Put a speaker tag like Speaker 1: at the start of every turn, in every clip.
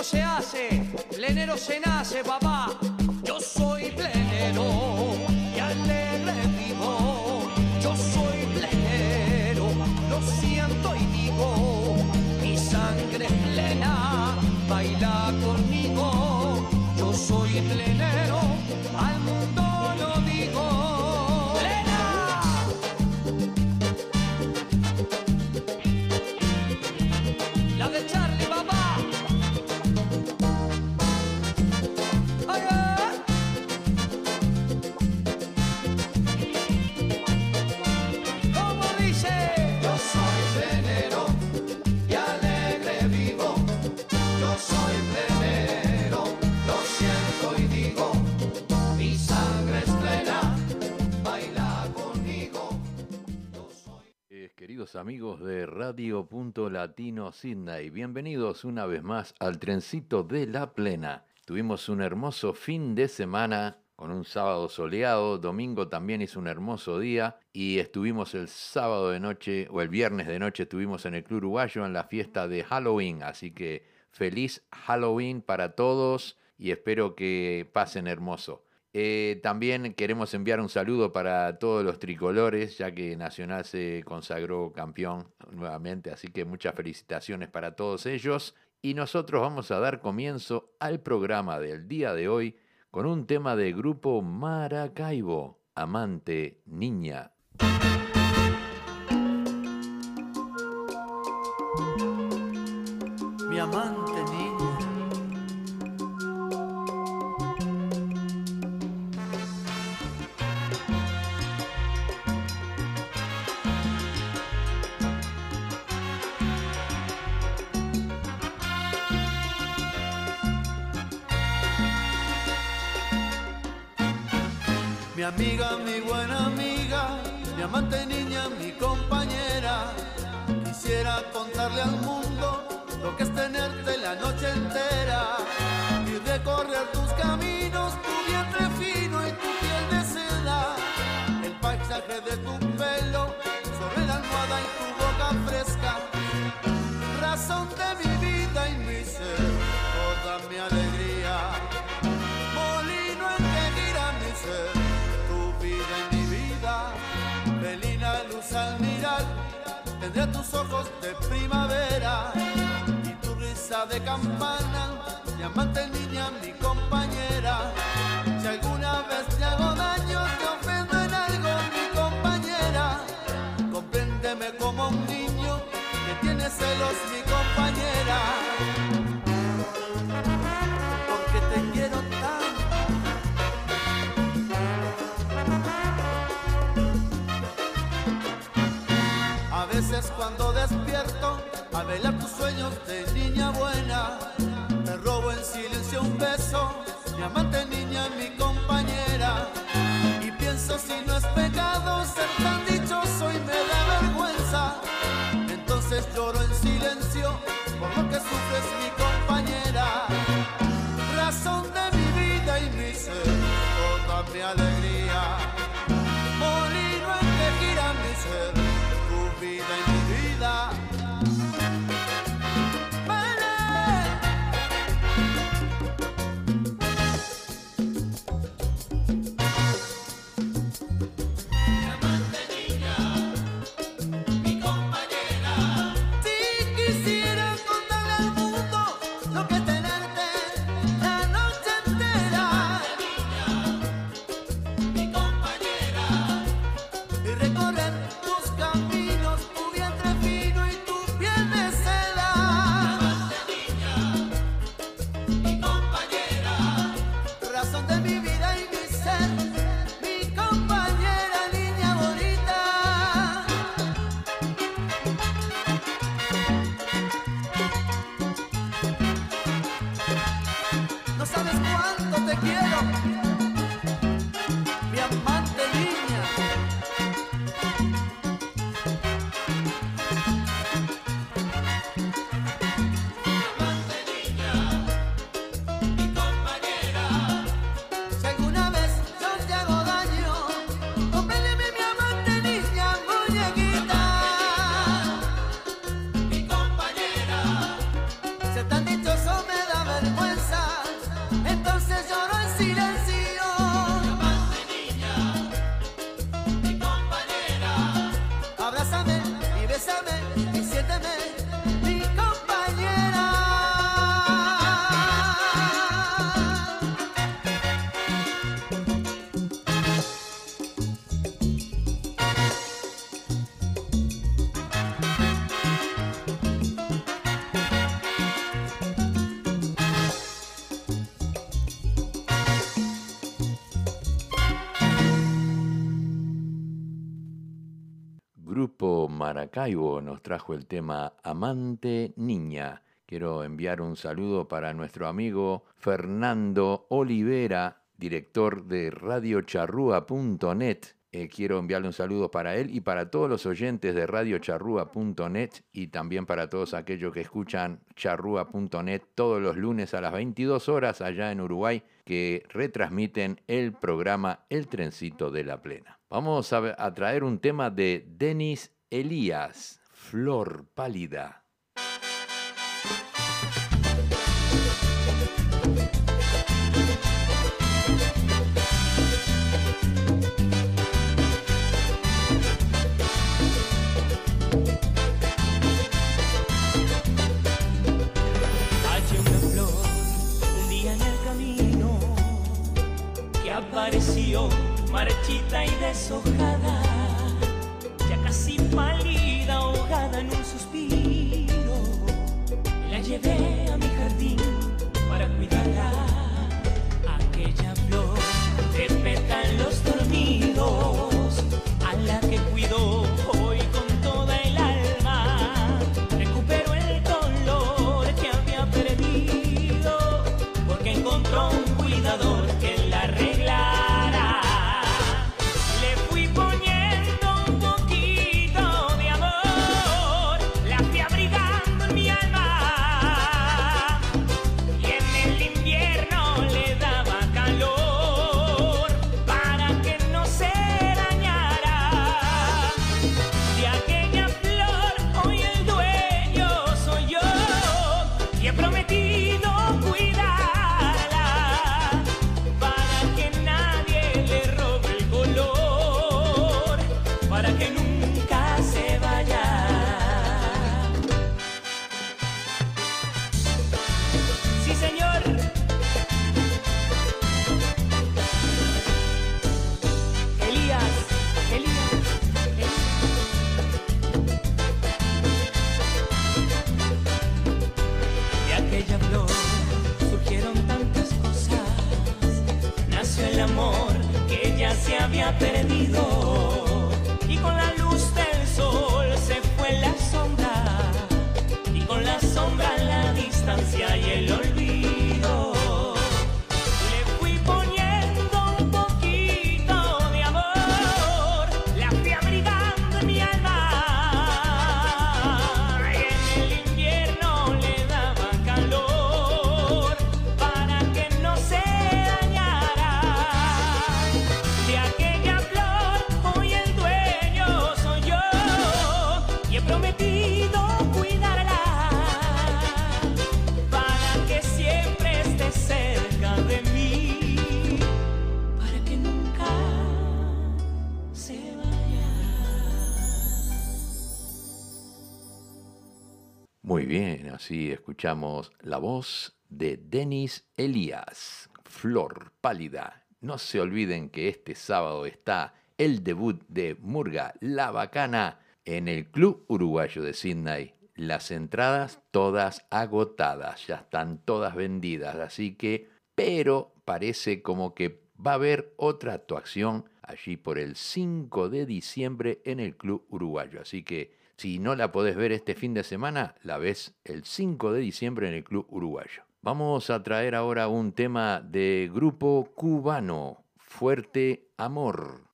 Speaker 1: no se hace, plenero se nace, papá. Yo soy plenero
Speaker 2: amigos de Radio Punto Latino Sydney, bienvenidos una vez más al trencito de la plena. Tuvimos un hermoso fin de semana con un sábado soleado, domingo también hizo un hermoso día y estuvimos el sábado de noche o el viernes de noche estuvimos en el Club Uruguayo en la fiesta de Halloween, así que feliz Halloween para todos y espero que pasen hermoso. Eh, también queremos enviar un saludo para todos los tricolores, ya que Nacional se consagró campeón nuevamente, así que muchas felicitaciones para todos ellos. Y nosotros vamos a dar comienzo al programa del día de hoy con un tema de grupo Maracaibo, Amante Niña.
Speaker 1: Mi amante
Speaker 3: amiga, mi buena amiga, mi amante niña, mi compañera. Quisiera contarle al mundo lo que es tenerte la noche entera y recorrer tus caminos, tu vientre fino y tu piel de seda. El paisaje de tu pelo tus ojos de primavera y tu risa de campana, si no es pecado ser tan dichoso y me da vergüenza. Entonces lloro en silencio por lo que sufres mi
Speaker 4: Maracaibo nos trajo el tema Amante Niña. Quiero enviar un saludo para nuestro amigo Fernando Olivera, director de radiocharrúa.net. Eh, quiero enviarle un saludo para él y para todos los oyentes de radiocharrúa.net y también para todos aquellos que escuchan charrúa.net todos los lunes a las 22 horas allá en Uruguay que retransmiten el programa El Trencito de la Plena. Vamos a, a traer un tema de Denis Elías, Flor Pálida. Escuchamos la voz de Denis Elías, Flor Pálida. No se olviden que este sábado está el debut de Murga La Bacana en el Club Uruguayo de Sydney. Las entradas todas agotadas, ya están todas vendidas, así que, pero parece como que va a haber otra actuación allí por el 5 de diciembre en el Club Uruguayo. Así que si no la podés ver este fin de semana, la ves el 5 de diciembre en el Club Uruguayo. Vamos a traer ahora un tema de grupo cubano, Fuerte Amor.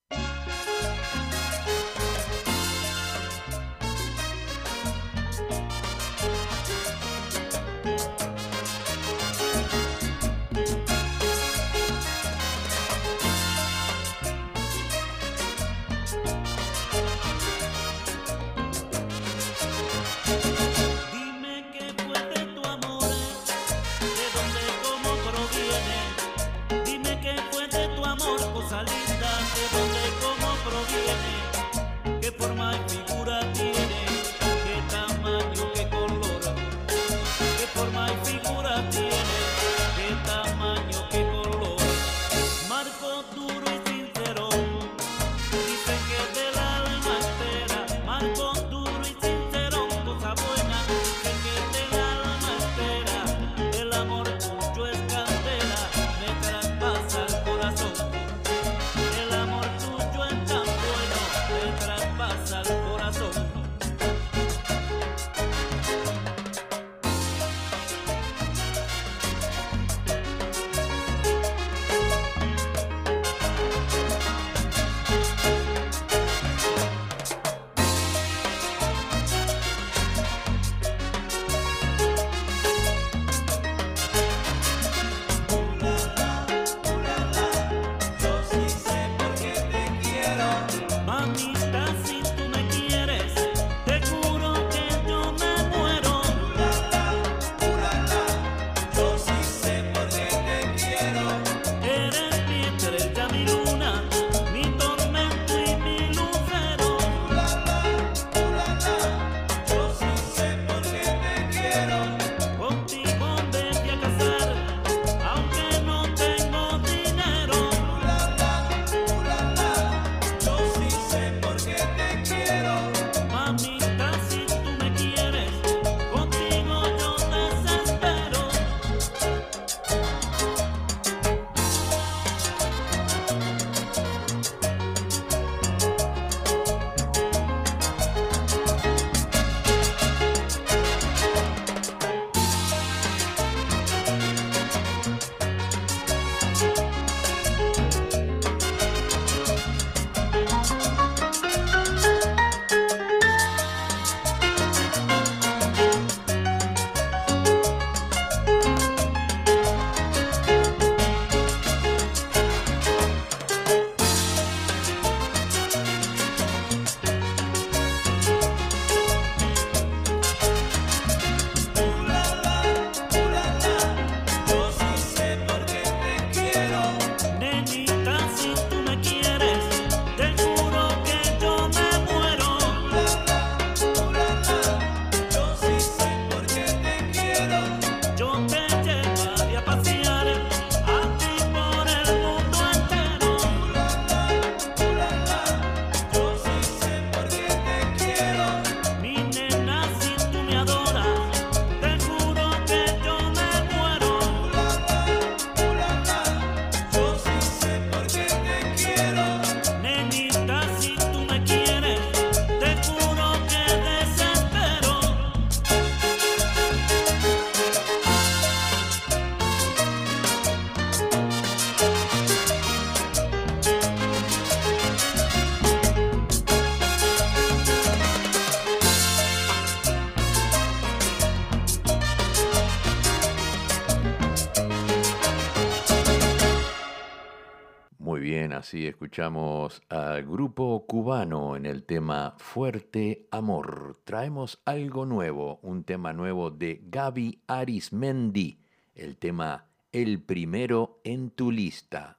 Speaker 2: Muy bien, así escuchamos al grupo cubano en el tema Fuerte Amor. Traemos algo nuevo, un tema nuevo de Gaby Arismendi, el tema El primero en tu lista.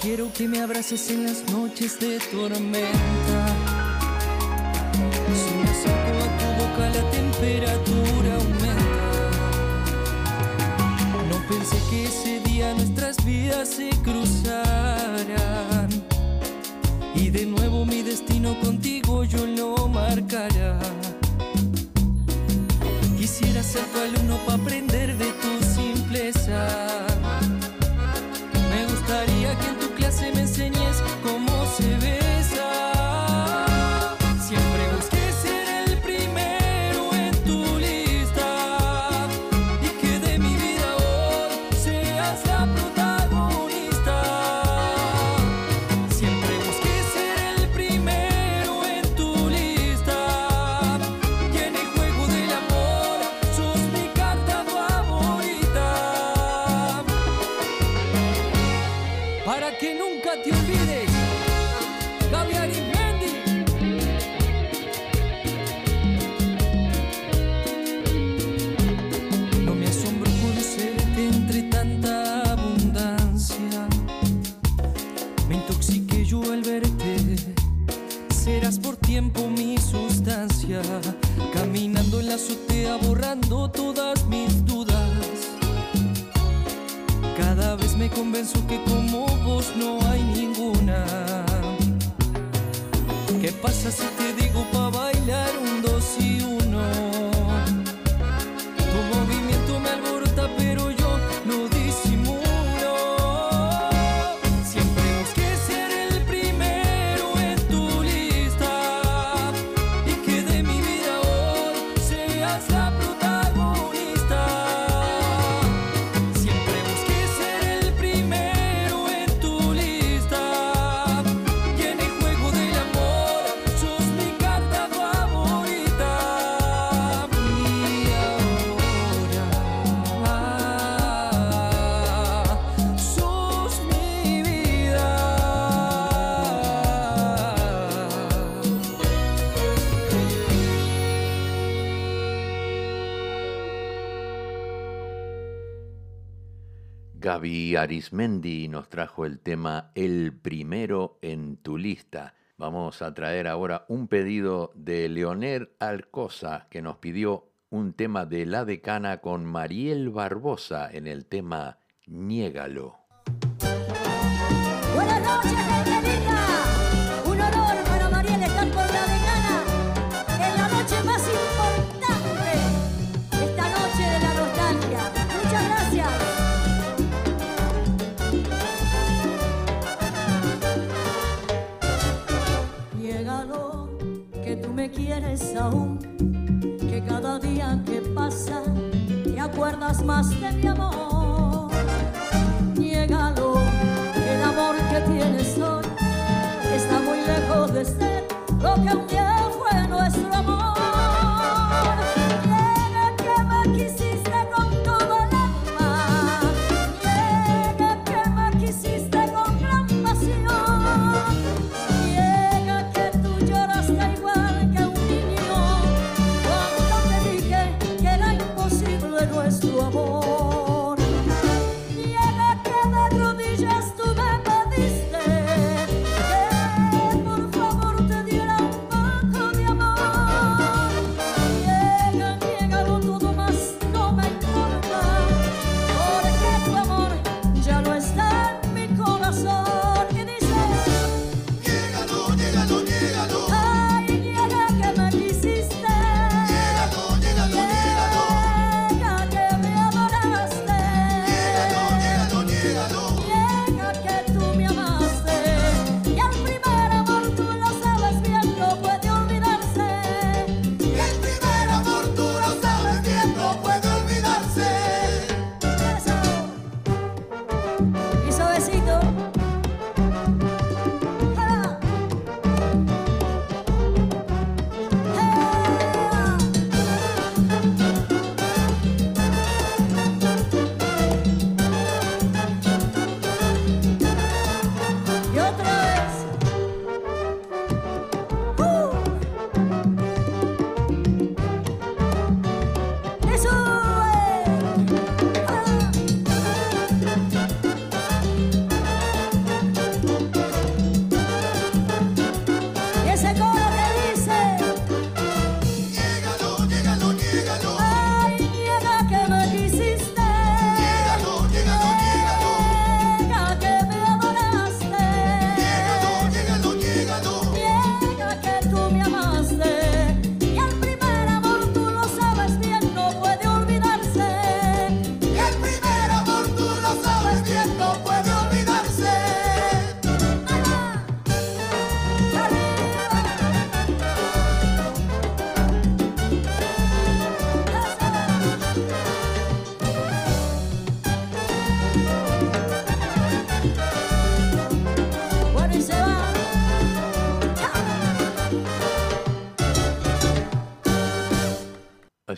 Speaker 5: Quiero que me abraces en las noches de tormenta. Si me acerco a tu boca la temperatura aumenta. No pensé que ese día nuestras vidas se cruzaran. Y de nuevo mi destino contigo yo lo marcará. Quisiera ser tu alumno para aprender de ti paso te aborrando todas mis dudas. Cada vez me convenzo que como vos no hay ninguna. ¿Qué pasa si te digo pa' bailar un dolor?
Speaker 2: Gaby Arismendi nos trajo el tema El primero en tu lista. Vamos a traer ahora un pedido de Leonel Alcosa que nos pidió un tema de La Decana con Mariel Barbosa en el tema Niégalo.
Speaker 6: Buenas noches. Aún, que cada día que pasa te acuerdas más de mi amor. Niégalo el amor que tienes hoy está muy lejos de ser lo que un día fue nuestro amor.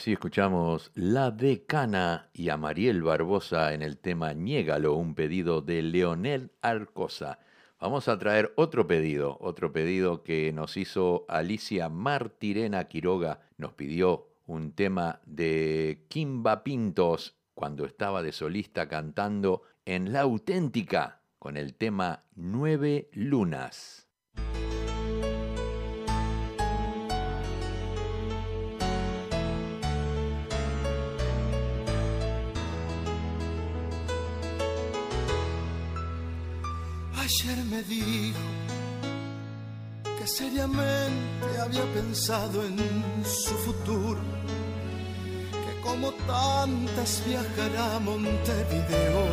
Speaker 2: Así escuchamos La Decana y a Mariel Barbosa en el tema Niégalo, un pedido de Leonel Arcosa. Vamos a traer otro pedido, otro pedido que nos hizo Alicia Martirena Quiroga. Nos pidió un tema de Kimba Pintos cuando estaba de solista cantando en La Auténtica con el tema Nueve Lunas.
Speaker 7: Ayer me dijo que seriamente había pensado en su futuro, que como tantas viajará a Montevideo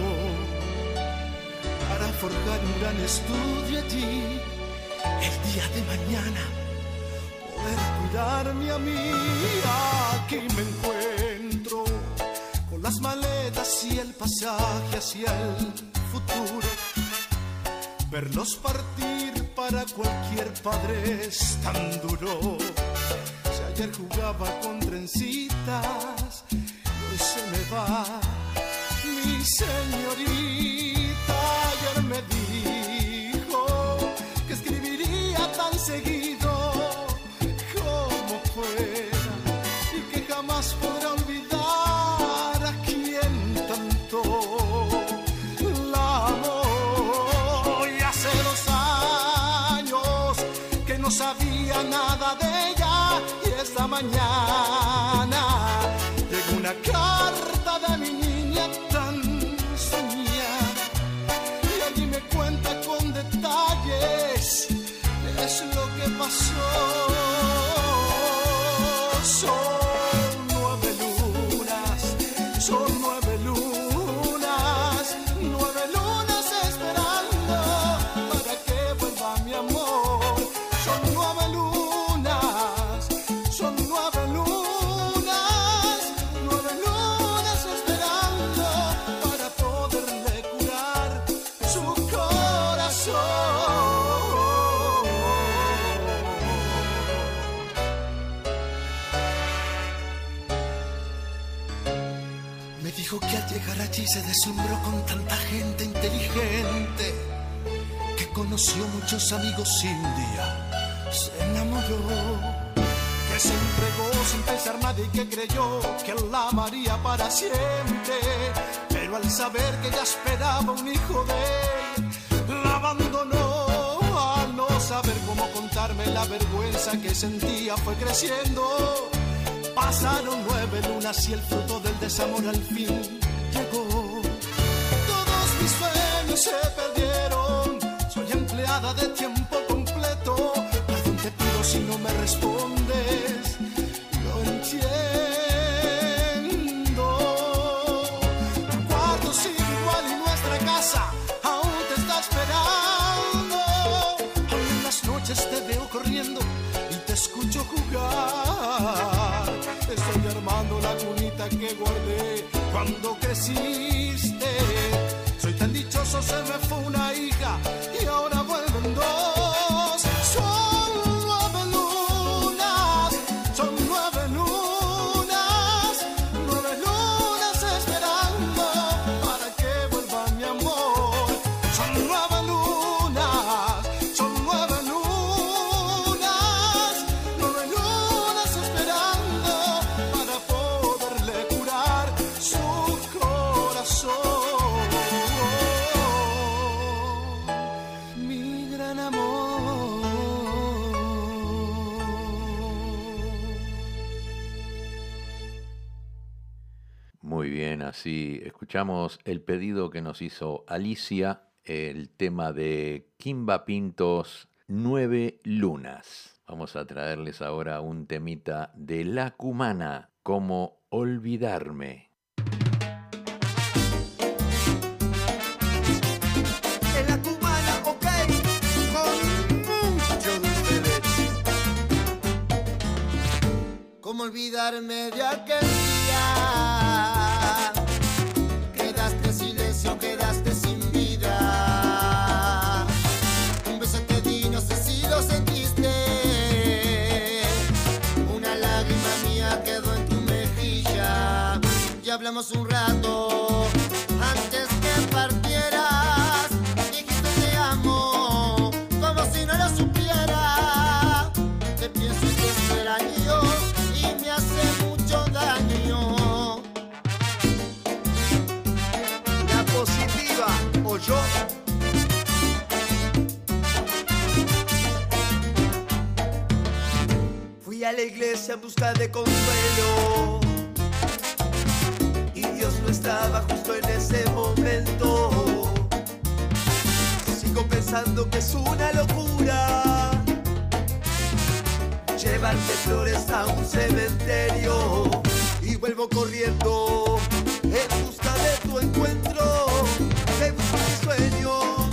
Speaker 7: para forjar un gran estudio allí, el día de mañana poder cuidarme a mí. Aquí me encuentro con las maletas y el pasaje hacia el futuro. Verlos partir para cualquier padre es tan duro. Si ayer jugaba con trencitas, hoy se me va mi señorita. Se deslumbró con tanta gente inteligente que conoció muchos amigos y un día se enamoró. Que se entregó sin pensar nada y que creyó que la amaría para siempre. Pero al saber que ella esperaba un hijo de él, la abandonó. Al no saber cómo contarme la vergüenza que sentía fue creciendo. Pasaron nueve lunas y el fruto del desamor al fin de tiempo completo. Perdón te pido si no me respondes. Lo entiendo. Tu cuarto sigue igual y nuestra casa aún te está esperando. Las noches te veo corriendo y te escucho jugar. Estoy armando la cunita que guardé cuando
Speaker 2: el pedido que nos hizo Alicia, el tema de Kimba Pintos, Nueve Lunas. Vamos a traerles ahora un temita de La Cumana, como olvidarme.
Speaker 7: En la cubana, ok, con mucho de ustedes. ¿Cómo olvidarme de aquel hablamos un rato antes que partieras. Dijiste te amo, como si no lo supiera. Te pienso y te extraño y me hace mucho daño. La positiva o yo. Fui a la iglesia en busca de consuelo Estaba justo en ese momento. Sigo pensando que es una locura llevarte flores a un cementerio y vuelvo corriendo en busca de tu encuentro. Mis sueños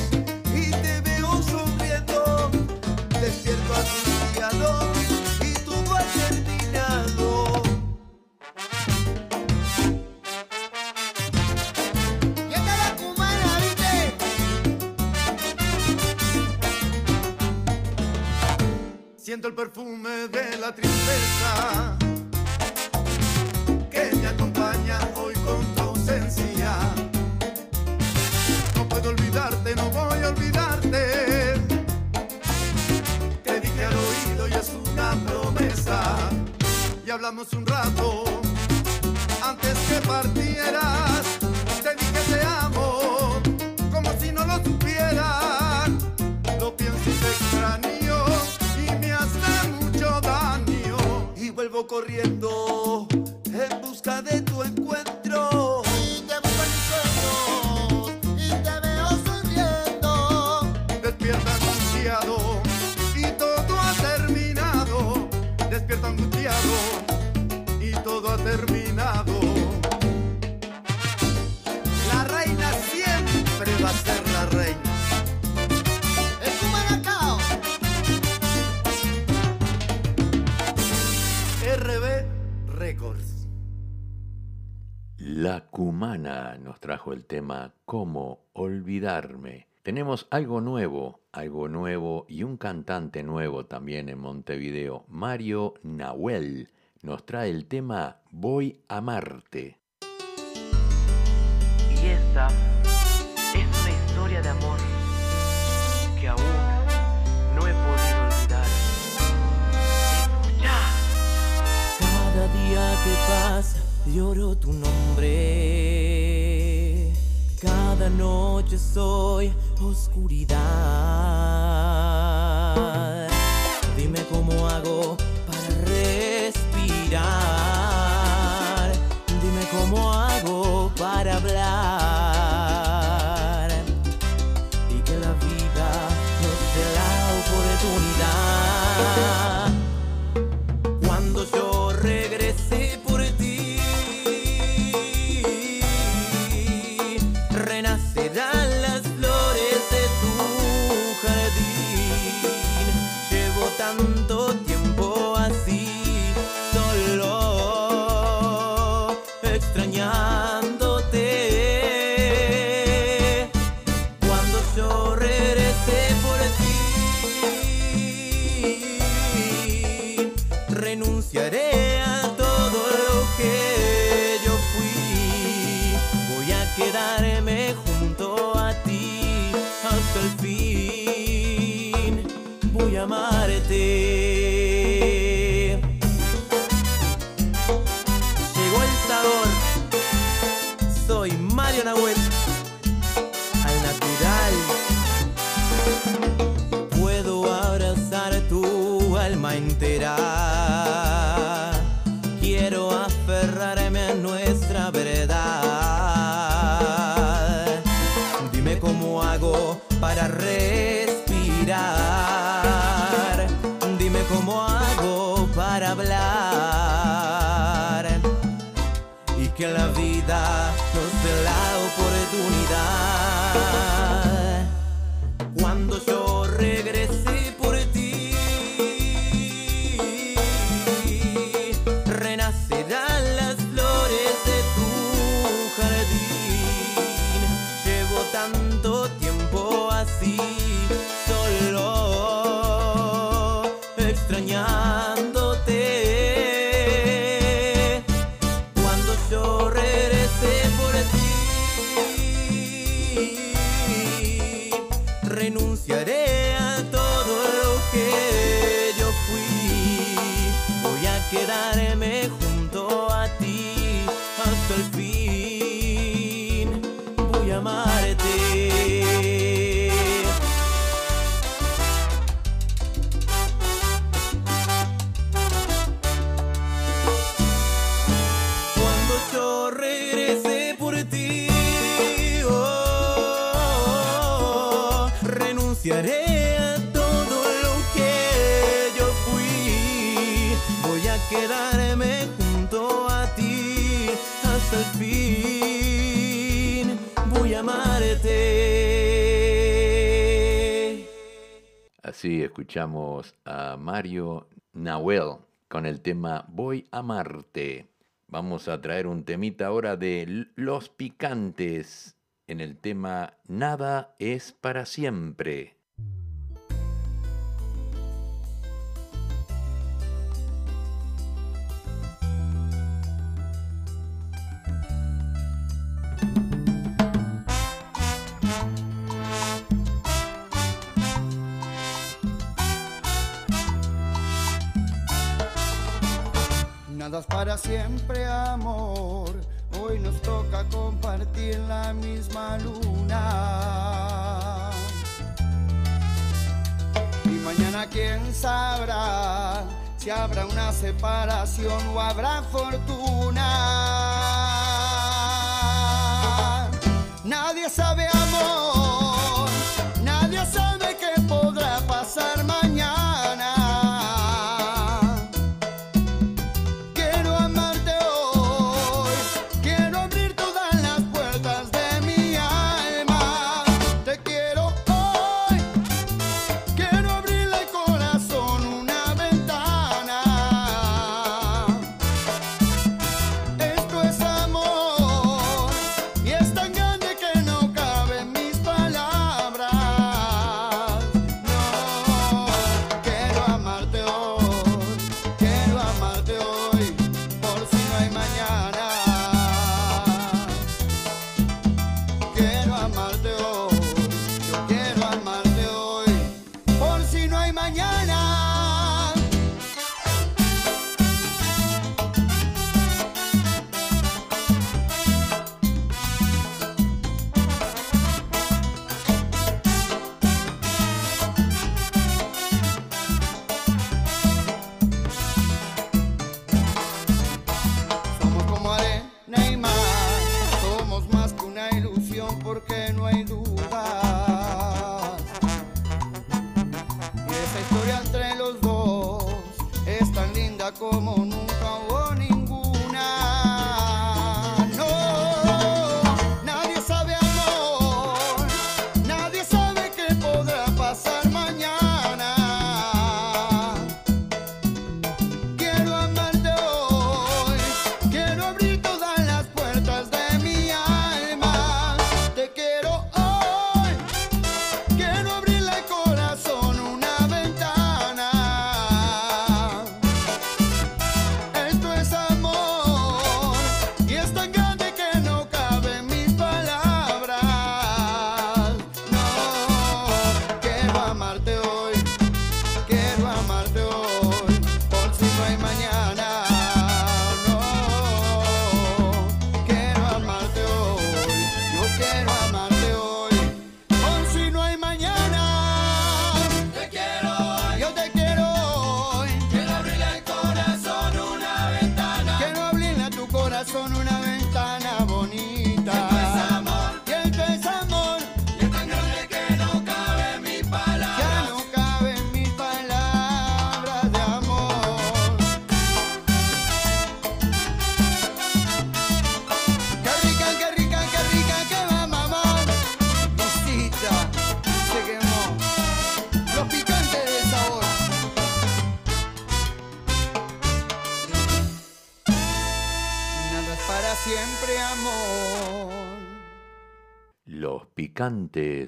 Speaker 7: y te veo sonriendo. Despierto angustiado y El perfume de la tristeza que me acompaña hoy con tu ausencia. No puedo olvidarte, no voy a olvidarte. Te dije al oído y es una promesa. Y hablamos un rato
Speaker 3: Corriendo. La
Speaker 2: Cumana nos trajo el tema Cómo olvidarme. Tenemos algo nuevo, algo nuevo y un cantante nuevo también en Montevideo, Mario Nahuel. Nos trae el tema Voy a Marte.
Speaker 8: Y esta es una historia de amor que aún no he podido olvidar. Escucha.
Speaker 9: Cada día que pasa lloro tu nombre. Cada noche soy oscuridad. Dime cómo hago para respirar. Dime cómo hago
Speaker 2: escuchamos a Mario Nahuel con el tema Voy a Marte. Vamos a traer un temita ahora de Los Picantes en el tema Nada es para siempre.
Speaker 3: Para siempre, amor. Hoy nos toca compartir la misma luna. Y mañana quién sabrá si habrá una separación o habrá fortuna. Nadie sabe amor,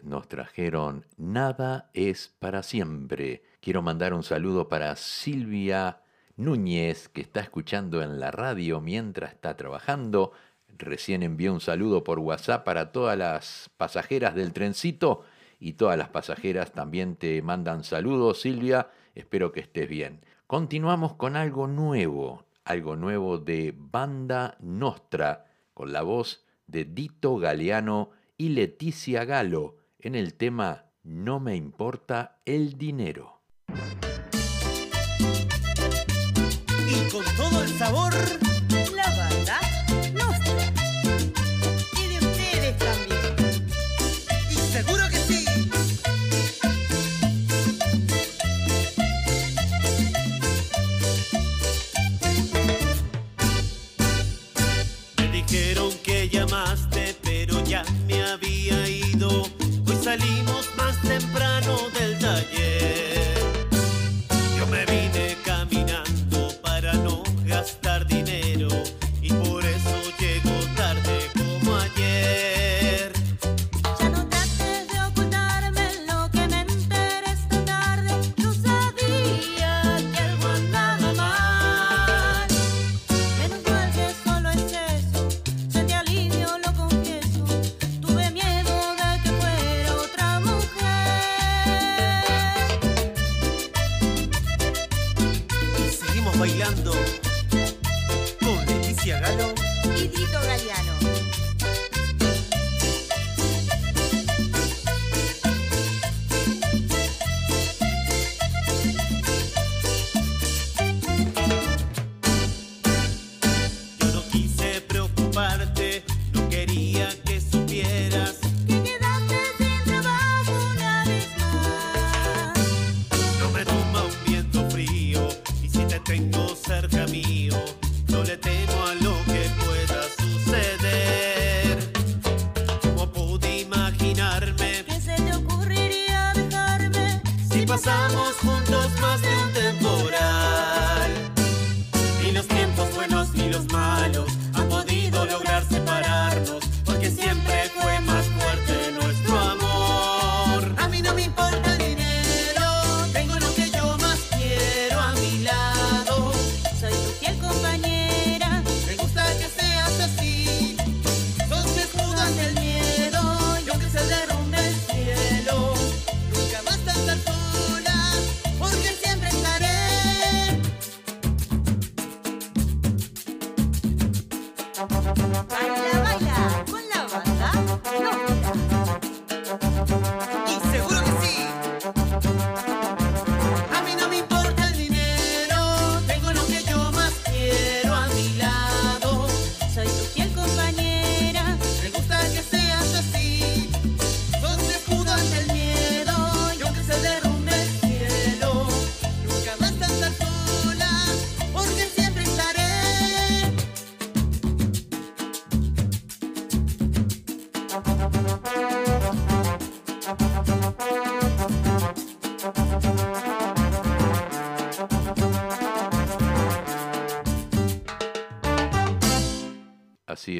Speaker 2: nos trajeron Nada es para siempre. Quiero mandar un saludo para Silvia Núñez, que está escuchando en la radio mientras está trabajando. Recién envió un saludo por WhatsApp para todas las pasajeras del trencito y todas las pasajeras también te mandan saludos, Silvia. Espero que estés bien. Continuamos con algo nuevo, algo nuevo de Banda Nostra, con la voz de Dito Galeano y Leticia Galo en el tema No me importa el dinero.
Speaker 10: Y con todo el sabor salimos.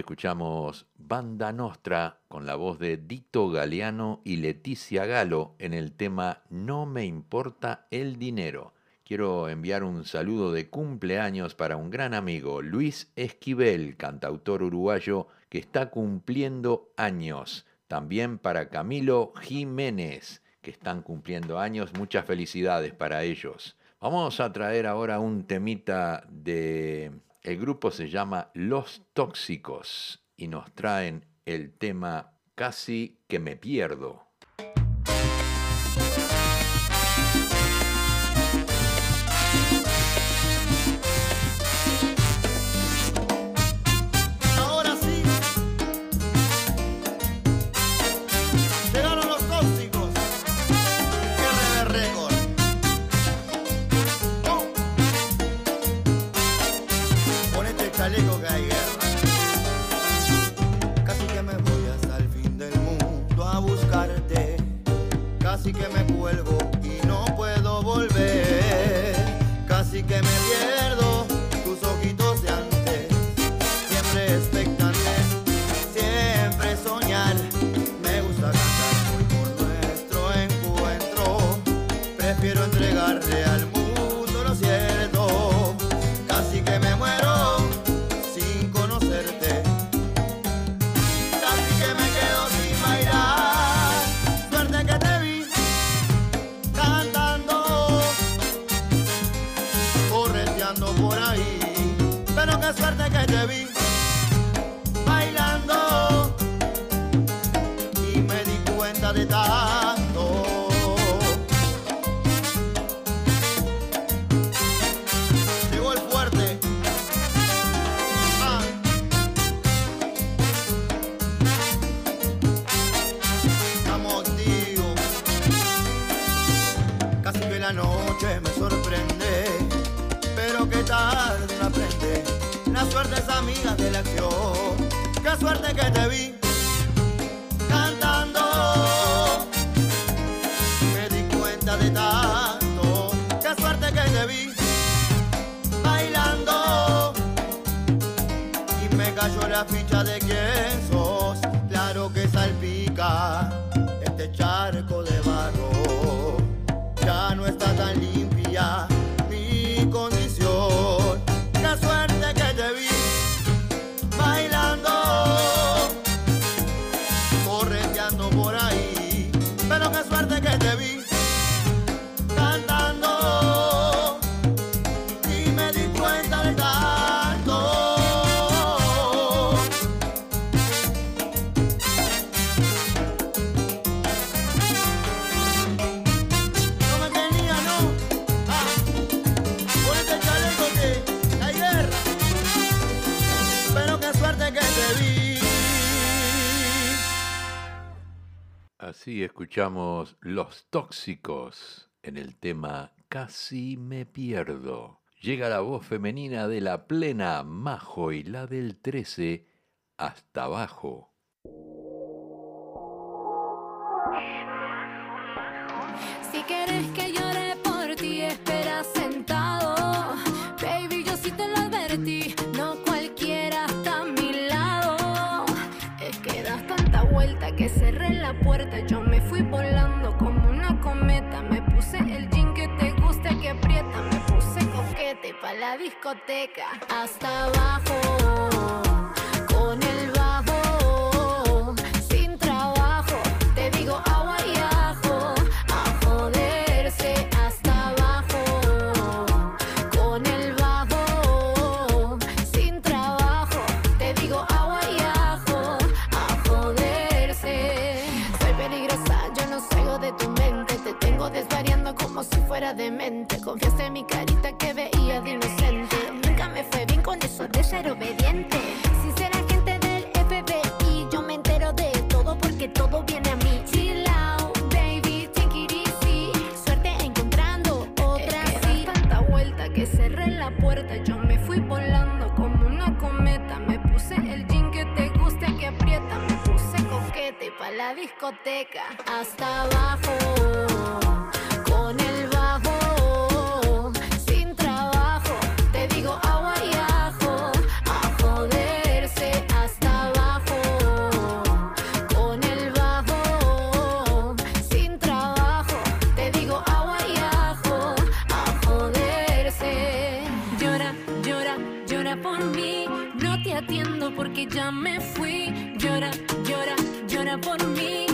Speaker 2: Escuchamos Banda Nostra con la voz de Dito Galeano y Leticia Galo en el tema No me importa el dinero. Quiero enviar un saludo de cumpleaños para un gran amigo, Luis Esquivel, cantautor uruguayo que está cumpliendo años. También para Camilo Jiménez, que están cumpliendo años. Muchas felicidades para ellos. Vamos a traer ahora un temita de... El grupo se llama Los Tóxicos y nos traen el tema Casi que me pierdo.
Speaker 11: La ficha de quién sos.
Speaker 2: Así escuchamos Los Tóxicos en el tema Casi me pierdo. Llega la voz femenina de la plena Majo y la del 13 hasta abajo.
Speaker 12: Si quieres que llore por ti, espera sentado. La puerta. Yo me fui volando como una cometa. Me puse el jean que te gusta, que aprieta. Me puse coquete pa' la discoteca. Hasta abajo. Con el demente. Confiaste en mi carita que veía de inocente. Nunca me fue bien con eso de ser obediente. Sincera gente del FBI, yo me entero de todo porque todo viene a mí. Chill out, baby, take it. Suerte encontrando otra es sí. tanta vuelta que cerré la puerta, yo me fui volando como una cometa. Me puse el jean que te gusta que aprieta. Me puse coqueta y pa la discoteca hasta abajo. porque ya me fui. Llora, llora, llora por mí.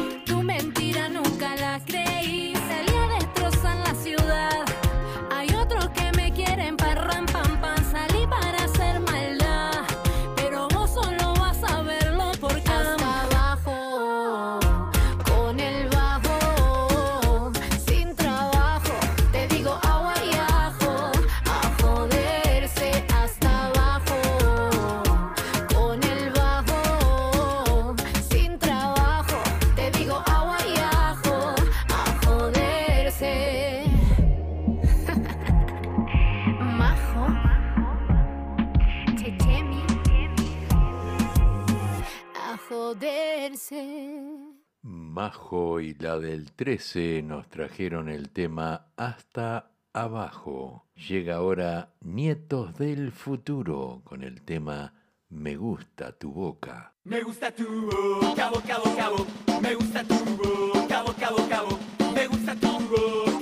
Speaker 12: bajo y
Speaker 2: la del 13 nos trajeron el tema Hasta abajo. Llega ahora Nietos del Futuro con el tema Me gusta tu boca.
Speaker 1: Me gusta tu boca, boca, boca, boca. Me gusta tu boca, boca, boca, boca. Me gusta tu boca.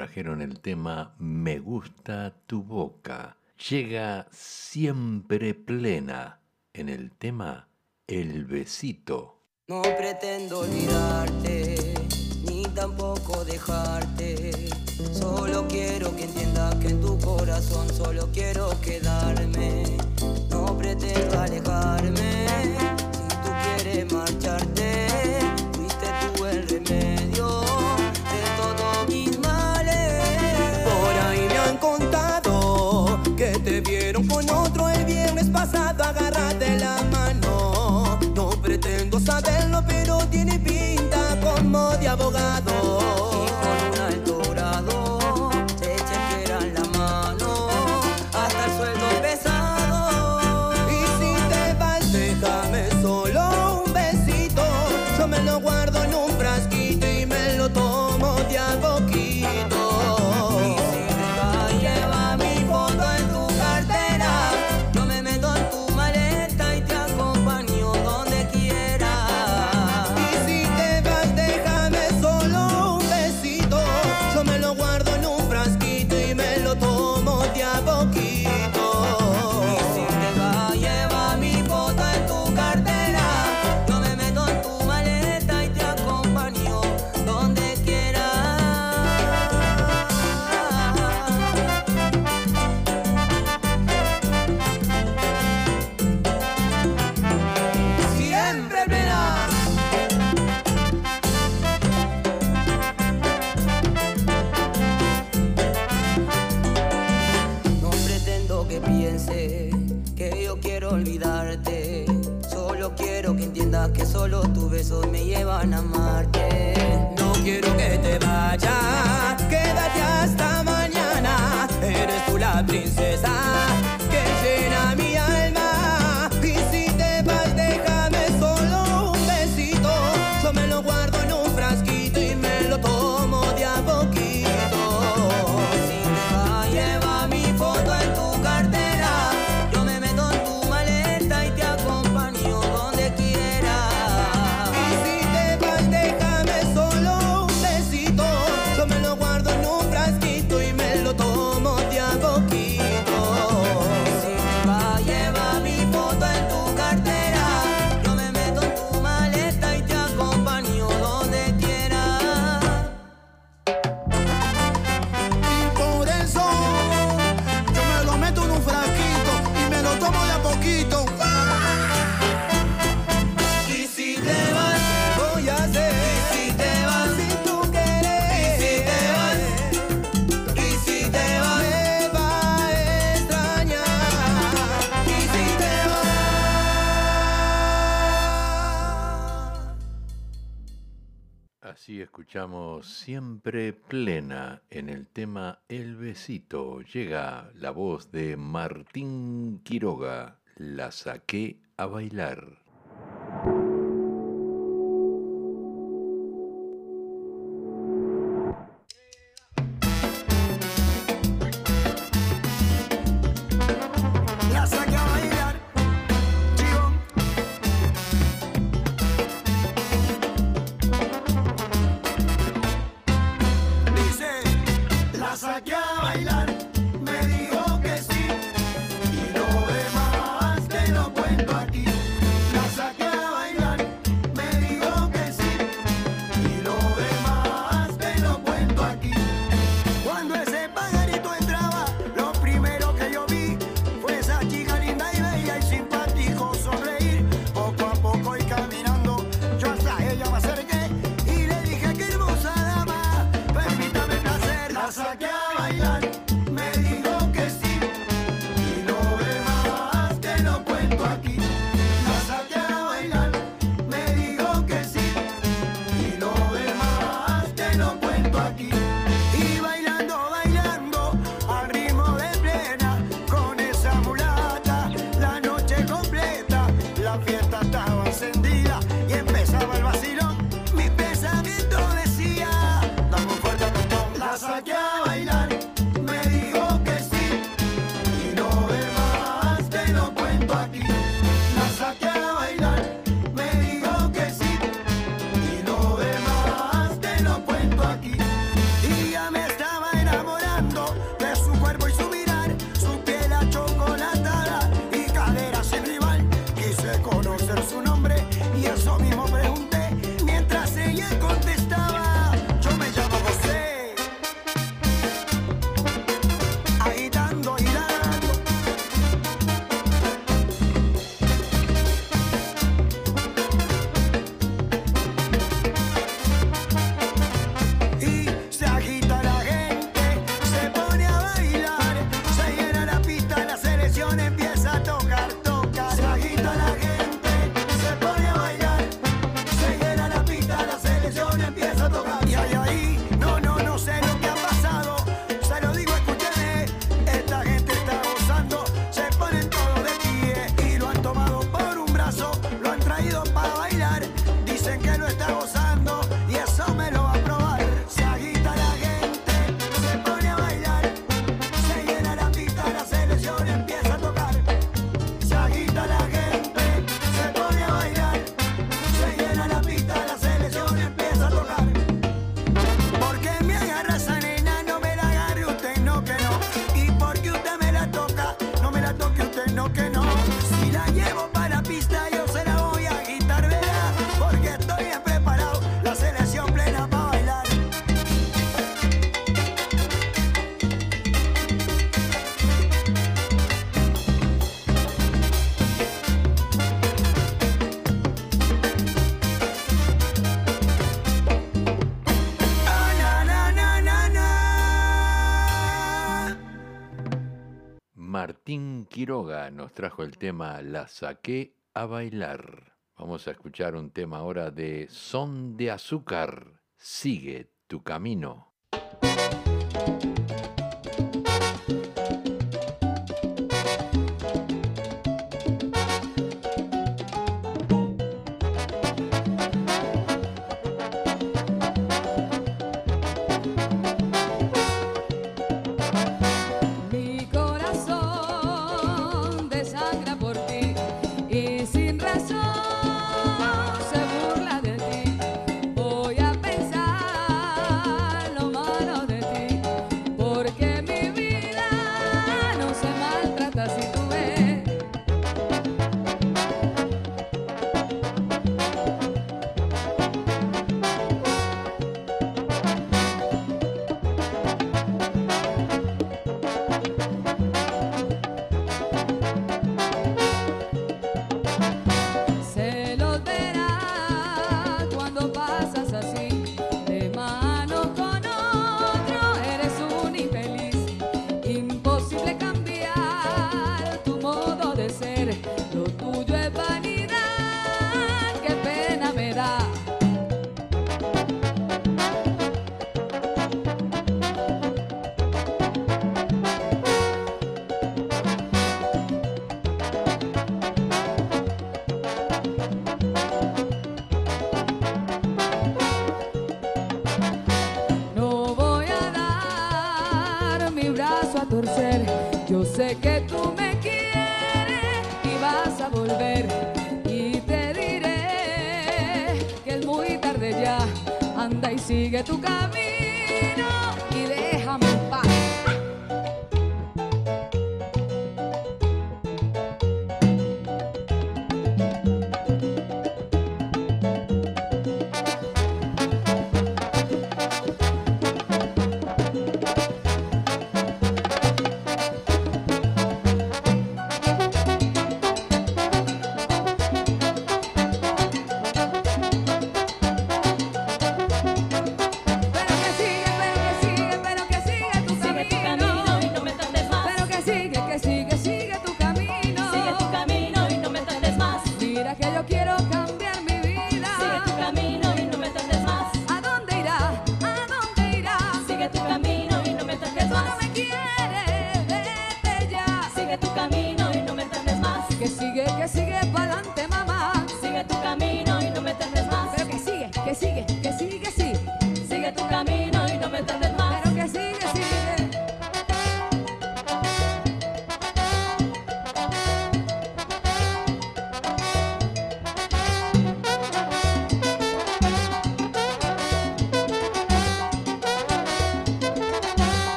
Speaker 13: trajeron el tema Me gusta tu boca. Llega siempre plena en el tema El besito.
Speaker 14: No pretendo olvidarte, ni tampoco dejarte. Solo quiero que entiendas que en tu corazón solo quiero quedarme. No pretendo alejarme, si tú quieres marcharte. tiene
Speaker 13: be escuchamos siempre plena en el tema El Besito. Llega la voz de Martín Quiroga. La saqué a bailar.
Speaker 15: Quiroga nos trajo el tema La saqué a bailar. Vamos a escuchar un tema ahora de Son de Azúcar. Sigue tu camino.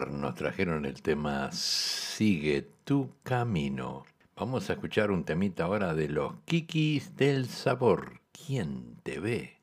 Speaker 15: Nos trajeron el tema Sigue tu camino. Vamos a escuchar un temita ahora de los Kikis del Sabor. ¿Quién te ve?